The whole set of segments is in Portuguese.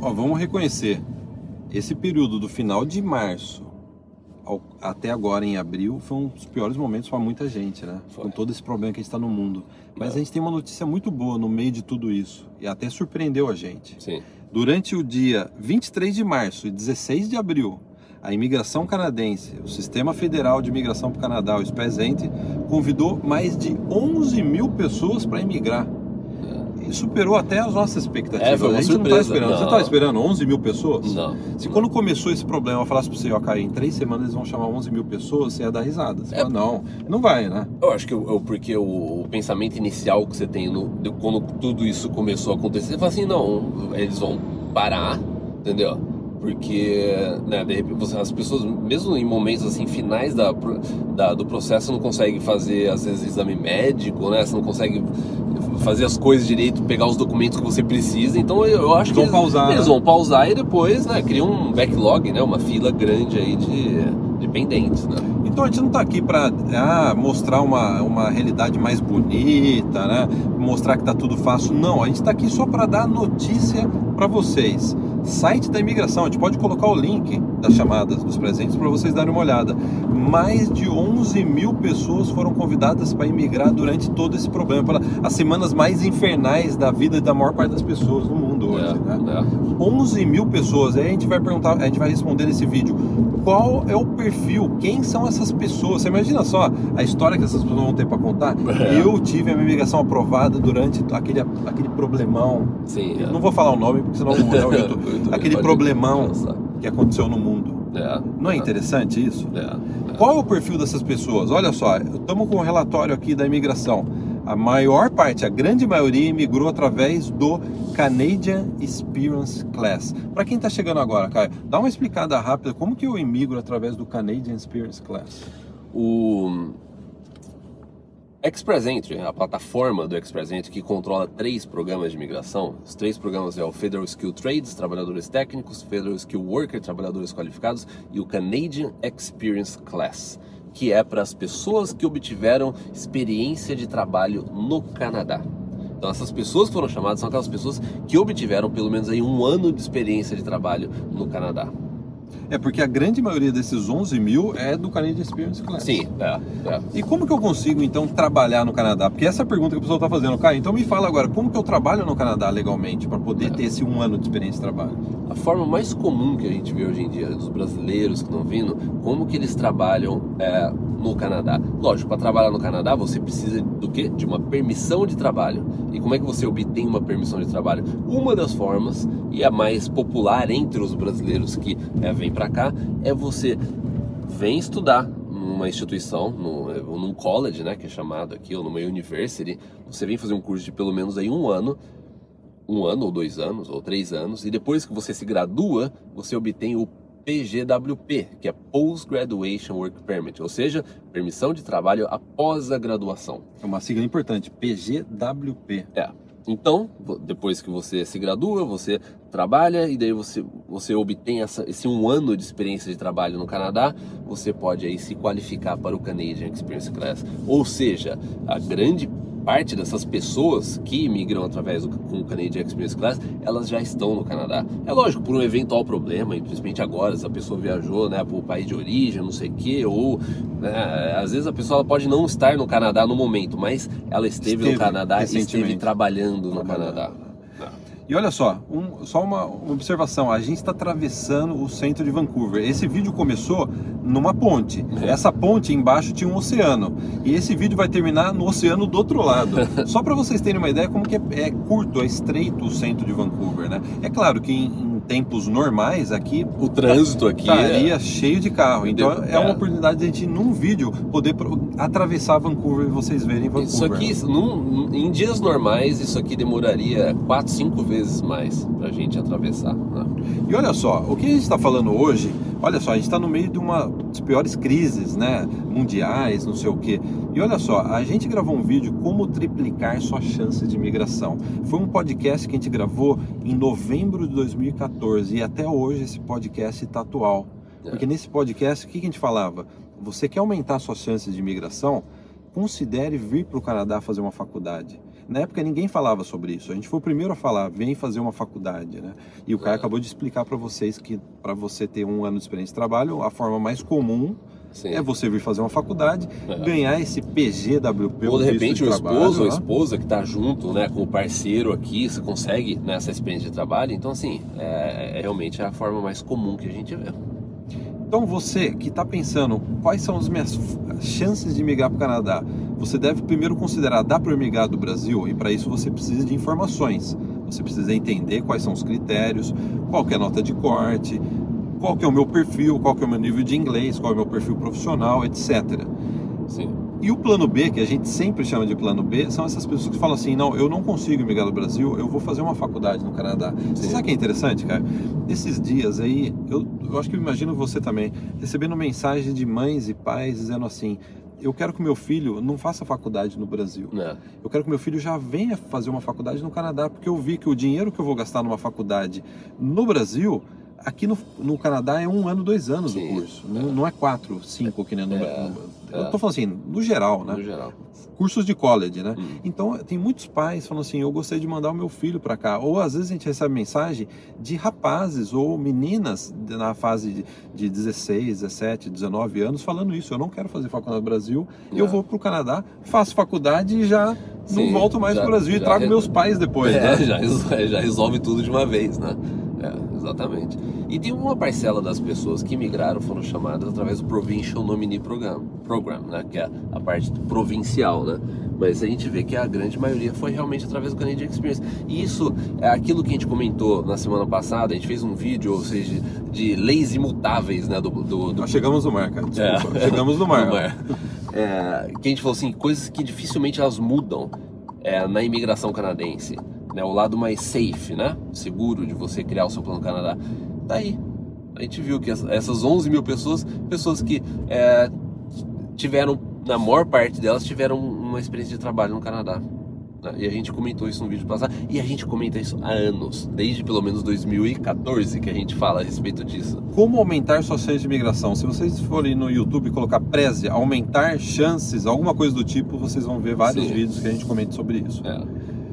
Ó, vamos reconhecer, esse período do final de março ao- até agora em abril foi um dos piores momentos para muita gente, né? Foi. Com todo esse problema que a gente está no mundo. Mas É. a gente tem uma notícia muito boa no meio de tudo isso e até surpreendeu a gente. Sim. Durante o dia 23 de março e 16 de abril, a imigração canadense, o Sistema Federal de Imigração para o Canadá, o SPESENT, convidou mais de 11 mil pessoas para imigrar. E superou até as nossas expectativas. É, foi uma a gente não surpresa. estava esperando. Você Não. estava esperando 11 mil pessoas? Não. Se quando começou esse problema eu falasse para você, ó, Caio, em três semanas eles vão chamar 11 mil pessoas, você ia dar risada. Você É. fala, não, não vai, né? Eu acho que o- porque o, o pensamento inicial que você tem no, de- quando tudo isso começou a acontecer, você fala assim, não, eles vão parar, entendeu? Porque, né, de repente, as pessoas, mesmo em momentos assim, finais da, da- do processo, não conseguem fazer, às vezes, exame médico, né? Você não consegue fazer as coisas direito, pegar os documentos que você precisa. Então eu, eu acho Vão que pausar, eles né? vão pausar e depois, né, cria um backlog, né? Uma fila grande aí de, de pendentes, né? Então a gente não está aqui para mostrar uma, uma realidade mais bonita, né? Mostrar que tá tudo fácil. Não, a gente está aqui só para dar notícia para vocês. Site da imigração, a gente pode colocar o link das chamadas dos presentes para vocês darem uma olhada. Mais de 11 mil pessoas foram convidadas para imigrar durante todo esse problema, para as semanas mais infernais da vida da maior parte das pessoas no mundo hoje. É, né? é. 11 mil pessoas. Aí a gente vai perguntar, a gente vai responder nesse vídeo qual é o perfil, quem são essas pessoas. Você imagina só a história que essas pessoas vão ter para contar? É. Eu tive a minha imigração aprovada durante aquele, aquele problemão. Sim. é. Não vou falar o nome porque senão o YouTube. YouTube aquele pode problemão cansar. que aconteceu no mundo. É, Não é interessante isso? é, é. Qual é o perfil dessas pessoas? Olha só, estamos com um relatório aqui da imigração. A maior parte, a grande maioria, imigrou através do Canadian Experience Class. Para quem está chegando agora, Caio, dá uma explicada rápida como que eu imigro através do Canadian Experience Class. O Express Entry, a plataforma do Express Entry que controla três programas de imigração. Os três programas é o Federal Skill Trades, trabalhadores técnicos, Federal Skill Worker, trabalhadores qualificados, e o Canadian Experience Class, que é para as pessoas que obtiveram experiência de trabalho no Canadá. Então essas pessoas que foram chamadas são aquelas pessoas que obtiveram pelo menos aí um ano de experiência de trabalho no Canadá. É porque a grande maioria desses 11 mil é do Canadian Experience Class. Sim, é, é. E como que eu consigo então trabalhar no Canadá? Porque essa é a pergunta que a pessoa está fazendo, Caio. Então me fala agora, como que eu trabalho no Canadá legalmente para poder É. ter esse um ano de experiência de trabalho? A forma mais comum que a gente vê hoje em dia dos brasileiros que estão vindo, como que eles trabalham é, no Canadá. Lógico, para trabalhar no Canadá você precisa do quê? De uma permissão de trabalho. E como é que você obtém uma permissão de trabalho? Uma das formas, e a mais popular entre os brasileiros que é, vêm para cá, é você vem estudar numa instituição, no, ou num college, né, que é chamado aqui, ou numa university, você vem fazer um curso de pelo menos aí um ano, um ano ou dois anos ou três anos e depois que você se gradua você obtém o PGWP que é Post Graduation Work Permit ou seja permissão de trabalho após a graduação É uma sigla importante, PGWP. é então depois que você se gradua você trabalha e daí você você obtém essa, esse um ano de experiência de trabalho no Canadá você pode aí se qualificar para o Canadian Experience Class. Ou seja a grande parte dessas pessoas que migram através do com o Canadian Experience Class, elas já estão no Canadá. É lógico, por um eventual problema, principalmente agora, se a pessoa viajou né, para o país de origem, não sei o quê, ou né, às vezes a pessoa pode não estar no Canadá no momento, mas ela esteve, Esteve no Canadá e esteve trabalhando no. Canadá. E olha só, um- só uma, uma observação: a gente está atravessando o centro de Vancouver. Esse vídeo começou numa ponte. É. Essa ponte embaixo tinha um oceano. E esse vídeo vai terminar no oceano do outro lado. só para vocês terem uma ideia como que é, é curto, é estreito o centro de Vancouver, né? É claro que em, em tempos normais aqui O trânsito aqui estaria é- cheio de carro. Então De- é uma é. oportunidade de a gente, num vídeo, poder atravessar Vancouver e vocês verem Vancouver. Isso aqui, num- em dias normais, isso aqui demoraria 4, 5 vezes mais pra gente atravessar. né? E olha só, o que a gente está falando hoje, olha só, a gente está no meio de uma das piores crises, né? Mundiais, não sei o quê. E olha só, a gente gravou um vídeo como triplicar suas chances de imigração. Foi um podcast que a gente gravou em novembro de 2014 e até hoje esse podcast está atual. É. Porque nesse podcast, o que que a gente falava? você quer aumentar suas chances de imigração, considere vir para o Canadá fazer uma faculdade. Na época ninguém falava sobre isso. A gente foi o primeiro a falar, vem fazer uma faculdade, né? E o cara É. acabou de explicar para vocês que para você ter um ano de experiência de trabalho, a forma mais comum Sim. é você vir fazer uma faculdade, É. ganhar esse PGWP, Ou de repente o trabalho, esposo ou a né? esposa que está junto né, com o parceiro aqui, você consegue nessa experiência de trabalho. Então, assim, é, é realmente a forma mais comum que a gente vê. Então você que está pensando quais são as minhas chances de migrar para o Canadá, você deve primeiro considerar dá para migrar do Brasil e para isso você precisa de informações. Você precisa entender quais são os critérios, qual é a nota de corte, qual é o meu perfil, qual é o meu nível de inglês, qual é o meu perfil profissional, etc. Sim. E o plano B, que a gente sempre chama de plano B, são essas pessoas que falam assim: não, eu não consigo migrar do Brasil, eu vou fazer uma faculdade no Canadá. Você Sim. sabe o que é interessante, cara? Esses dias aí, eu, eu acho que eu imagino você também, recebendo mensagem de mães e pais dizendo assim: eu quero que meu filho não faça faculdade no Brasil. Né? Eu quero que meu filho já venha fazer uma faculdade no Canadá, porque eu vi que o dinheiro que eu vou gastar numa faculdade no Brasil, aqui no, no Canadá é um ano, dois anos Sim, o curso. é. Não, não é quatro, cinco, que nem no, É, no- é. Eu tô falando assim, no geral, né? No geral. Cursos de college, né? Hum. Então, tem muitos pais falando assim: eu gostaria de mandar o meu filho para cá. Ou às vezes a gente recebe mensagem de rapazes ou meninas na fase de, de 16, 17, 19 anos falando isso. Eu não quero fazer faculdade no Brasil, eu É. vou para o Canadá, faço faculdade e já Sim, não volto mais já- para o Brasil e trago re- meus pais depois. É, né? já, já resolve tudo de uma vez, né? É, exatamente. E tem uma parcela das pessoas que migraram foram chamadas através do Provincial Nominee Program, Program né? Que é a parte provincial, né? Mas a gente vê que a grande maioria foi realmente através do Canadian Experience. E isso é aquilo que a gente comentou na semana passada. A gente fez um vídeo, ou seja, de leis imutáveis, né? Do, do, do Nós chegamos no mar, cara. Desculpa. É. Chegamos no mar. No mar. É, que a gente falou assim, coisas que dificilmente elas mudam é, na imigração canadense. Né, o lado mais safe, né? Seguro de você criar o seu plano Canadá. Tá aí. A gente viu que essa- essas 11 mil pessoas, pessoas que é, tiveram, na maior parte delas, tiveram uma experiência de trabalho no Canadá. né? E a gente comentou isso no vídeo passado. E a gente comenta isso há anos, desde pelo menos 2014 que a gente fala a respeito disso. Como aumentar suas chances de imigração? Se vocês forem no YouTube e colocar Preze, aumentar chances, alguma coisa do tipo, vocês vão ver vários Sim. vídeos que a gente comenta sobre isso. É.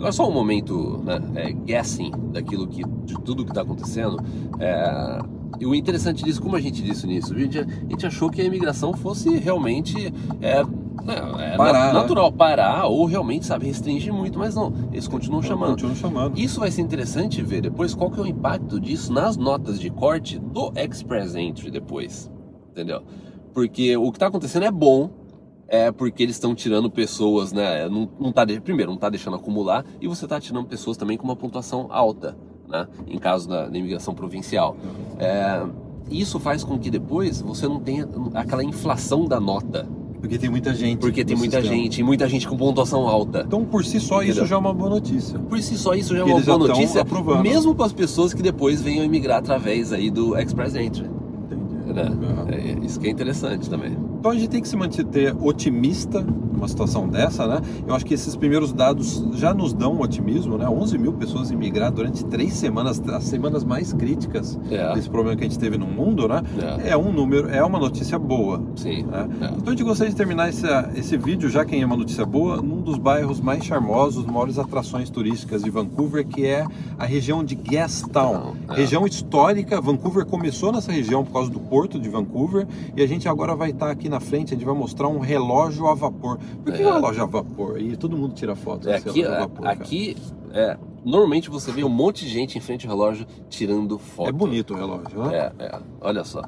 Agora só um momento né, é, guessing daquilo que de tudo que está acontecendo. É, e o interessante disso, como a gente disse nisso, a gente, a gente achou que a imigração fosse realmente é, né, é Parar, né? natural parar ou realmente sabe restringir muito, mas não, eles continuam chamando. Continuam chamando. Isso vai ser interessante ver depois qual que é o impacto disso nas notas de corte do Express Entry depois, entendeu? Porque o que está acontecendo é bom, é porque eles estão tirando pessoas, né? Não, não tá de- primeiro, não está deixando acumular e você está tirando pessoas também com uma pontuação alta, né? Em caso da, da imigração provincial. É, isso faz com que depois você não tenha aquela inflação da nota, Porque tem muita gente. porque tem muita sistema. gente, e muita gente com pontuação alta. Então, por si só, isso Entendeu? já é uma boa notícia. Por si só, isso já é uma boa notícia, aprovando. mesmo para as pessoas que depois venham imigrar através aí do Express Entry. Entendi. Né? É, isso que é interessante também. Então a gente tem que se manter otimista numa situação dessa, né? Eu acho que esses primeiros dados já nos dão um otimismo, né? 11 mil pessoas imigraram durante três semanas, as semanas mais críticas É, desse problema que a gente teve no mundo, né? é, É um número, é uma notícia boa. sim. né? É. Então a gente gostaria de terminar esse, esse vídeo, já que é uma notícia boa, num dos bairros mais charmosos, maiores atrações turísticas de Vancouver, que é a região de Gastown. É. Região histórica, Vancouver começou nessa região por causa do porto de Vancouver, e a gente agora vai estar aqui na frente, a gente vai mostrar um relógio a vapor. Por que É. um relógio a vapor? E todo mundo tira foto É, desse aqui, a vapor. cara. aqui é, normalmente você vê um monte de gente em frente ao relógio tirando foto. É bonito o relógio, né? É, é. Olha só.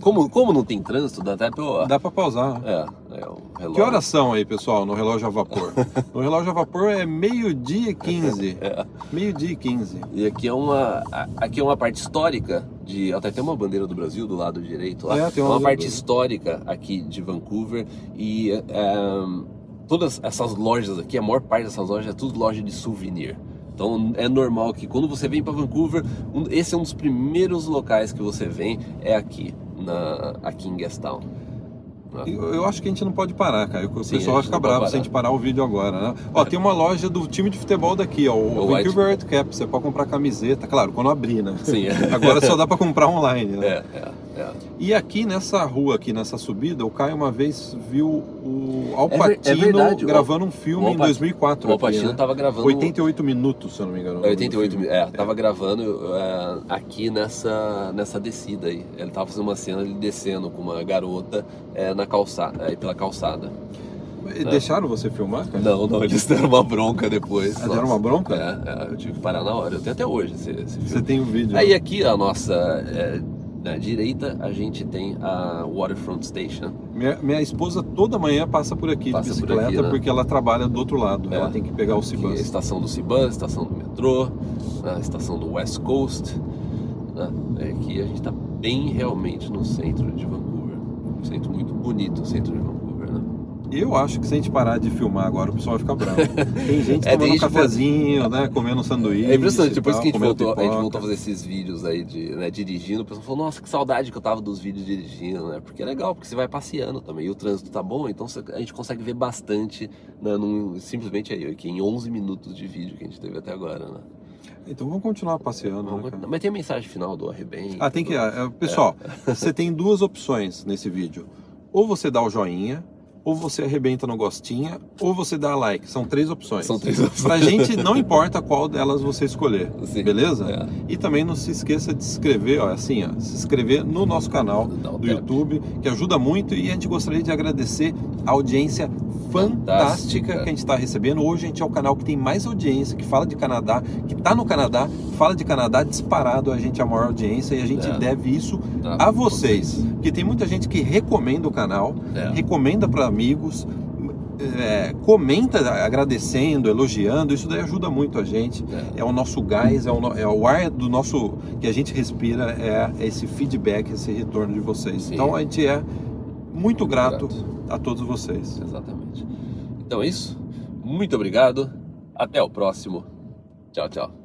Como, como não tem trânsito, dá até pra. Dá pra pausar. né? É, é o relógio. Que horas são aí, pessoal, no relógio a vapor? no relógio a vapor é meio-dia e 15. É. Meio-dia e 15. E aqui é uma, aqui é uma parte histórica de até tem uma bandeira do Brasil do lado direito lá. É, tem É uma uma parte histórica aqui de Vancouver e é, todas essas lojas aqui, a maior parte dessas lojas é tudo loja de souvenir. Então é normal que quando você vem para Vancouver, um- esse é um dos primeiros locais que você vem é aqui na aqui em Gastown. né? Eu, eu acho que a gente não pode parar, cara. O Sim, pessoal vai ficar bravo se a gente parar o vídeo agora, né? Ó, tem uma loja do time de futebol daqui, ó, o, O White- Vancouver Whitecaps. Você pode comprar camiseta, claro, quando abrir, né? Sim. Agora só dá pra comprar online, né? É, é. É. E aqui nessa rua, aqui nessa subida, o Caio uma vez viu o Al É é verdade, gravando um filme em Pa- 2004. O Al aqui, Pacino né? tava gravando. 88 minutos, se eu não me engano. o nome do 88 filme. mil. É, tava gravando é, aqui nessa, nessa descida aí. Ele tava fazendo uma cena ele descendo com uma garota é, na calçada, aí pela calçada. E Deixaram você filmar, cara? Não, não, eles deram uma bronca depois. Ah, deram uma bronca? É, é, eu tive que parar na hora. Eu tenho até hoje esse, esse. Você tem o vídeo. Aí aqui a nossa é, na direita a gente tem a Waterfront Station. Minha, minha esposa toda manhã passa por aqui Passa de por bicicleta aqui, né? porque ela trabalha do outro lado. É. Ela tem que pegar o é Cibus. estação do Cibus, estação do metrô, a estação do West Coast. Né? Aqui a gente está bem realmente no centro de Vancouver. Um centro muito bonito, o centro de Vancouver? Eu acho que se a gente parar de filmar agora, o pessoal vai ficar bravo. Tem gente É, tem tomando um cafezinho, né? Comendo um sanduíche. É impressionante, depois tal, que a gente, voltou, a gente voltou a fazer esses vídeos aí de né, dirigindo, o pessoal falou, nossa, que saudade que eu tava dos vídeos dirigindo, né? Porque é legal, porque você vai passeando também, e o trânsito tá bom, então a gente consegue ver bastante, né, num- simplesmente aí, aqui em 11 minutos de vídeo que a gente teve até agora, né? Então vamos continuar passeando. Vamos né. Mas tem a mensagem final do Arrebento. Ah, tem que. ah, Pessoal, você tem duas opções nesse vídeo. Ou você dá o joinha, ou você arrebenta no gostinha, ou você dá like. São três opções. São três opções. Pra gente, não importa qual delas você escolher. Sim. Beleza? É. E também não se esqueça de se inscrever, ó, assim, ó, se inscrever no nosso canal do tap. YouTube, que ajuda muito. E a gente gostaria de agradecer a audiência fantástica Fantástica. que a gente está recebendo. Hoje a gente é o canal que tem mais audiência, que fala de Canadá, que está no Canadá, fala de Canadá disparado. A gente é a maior audiência e a gente É. deve isso Tá, a vocês. Porque tem muita gente que recomenda o canal, É. recomenda para amigos, é, comenta agradecendo, elogiando. Isso daí ajuda muito a gente. É. É o nosso gás, é o, no- é o ar do nosso que a gente respira, é esse feedback, esse retorno de vocês. Sim. Então a gente é muito grato, grato. a todos vocês. Exatamente. Então é isso. Muito obrigado. Até o próximo. Tchau, tchau.